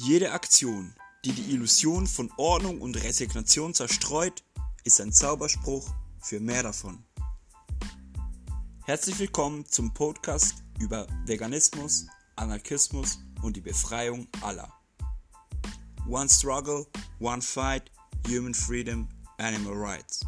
Jede Aktion, die die Illusion von Ordnung und Resignation zerstreut, ist ein Zauberspruch für mehr davon. Herzlich willkommen zum Podcast über Veganismus, Anarchismus und die Befreiung aller. One struggle, one fight, human freedom, animal rights.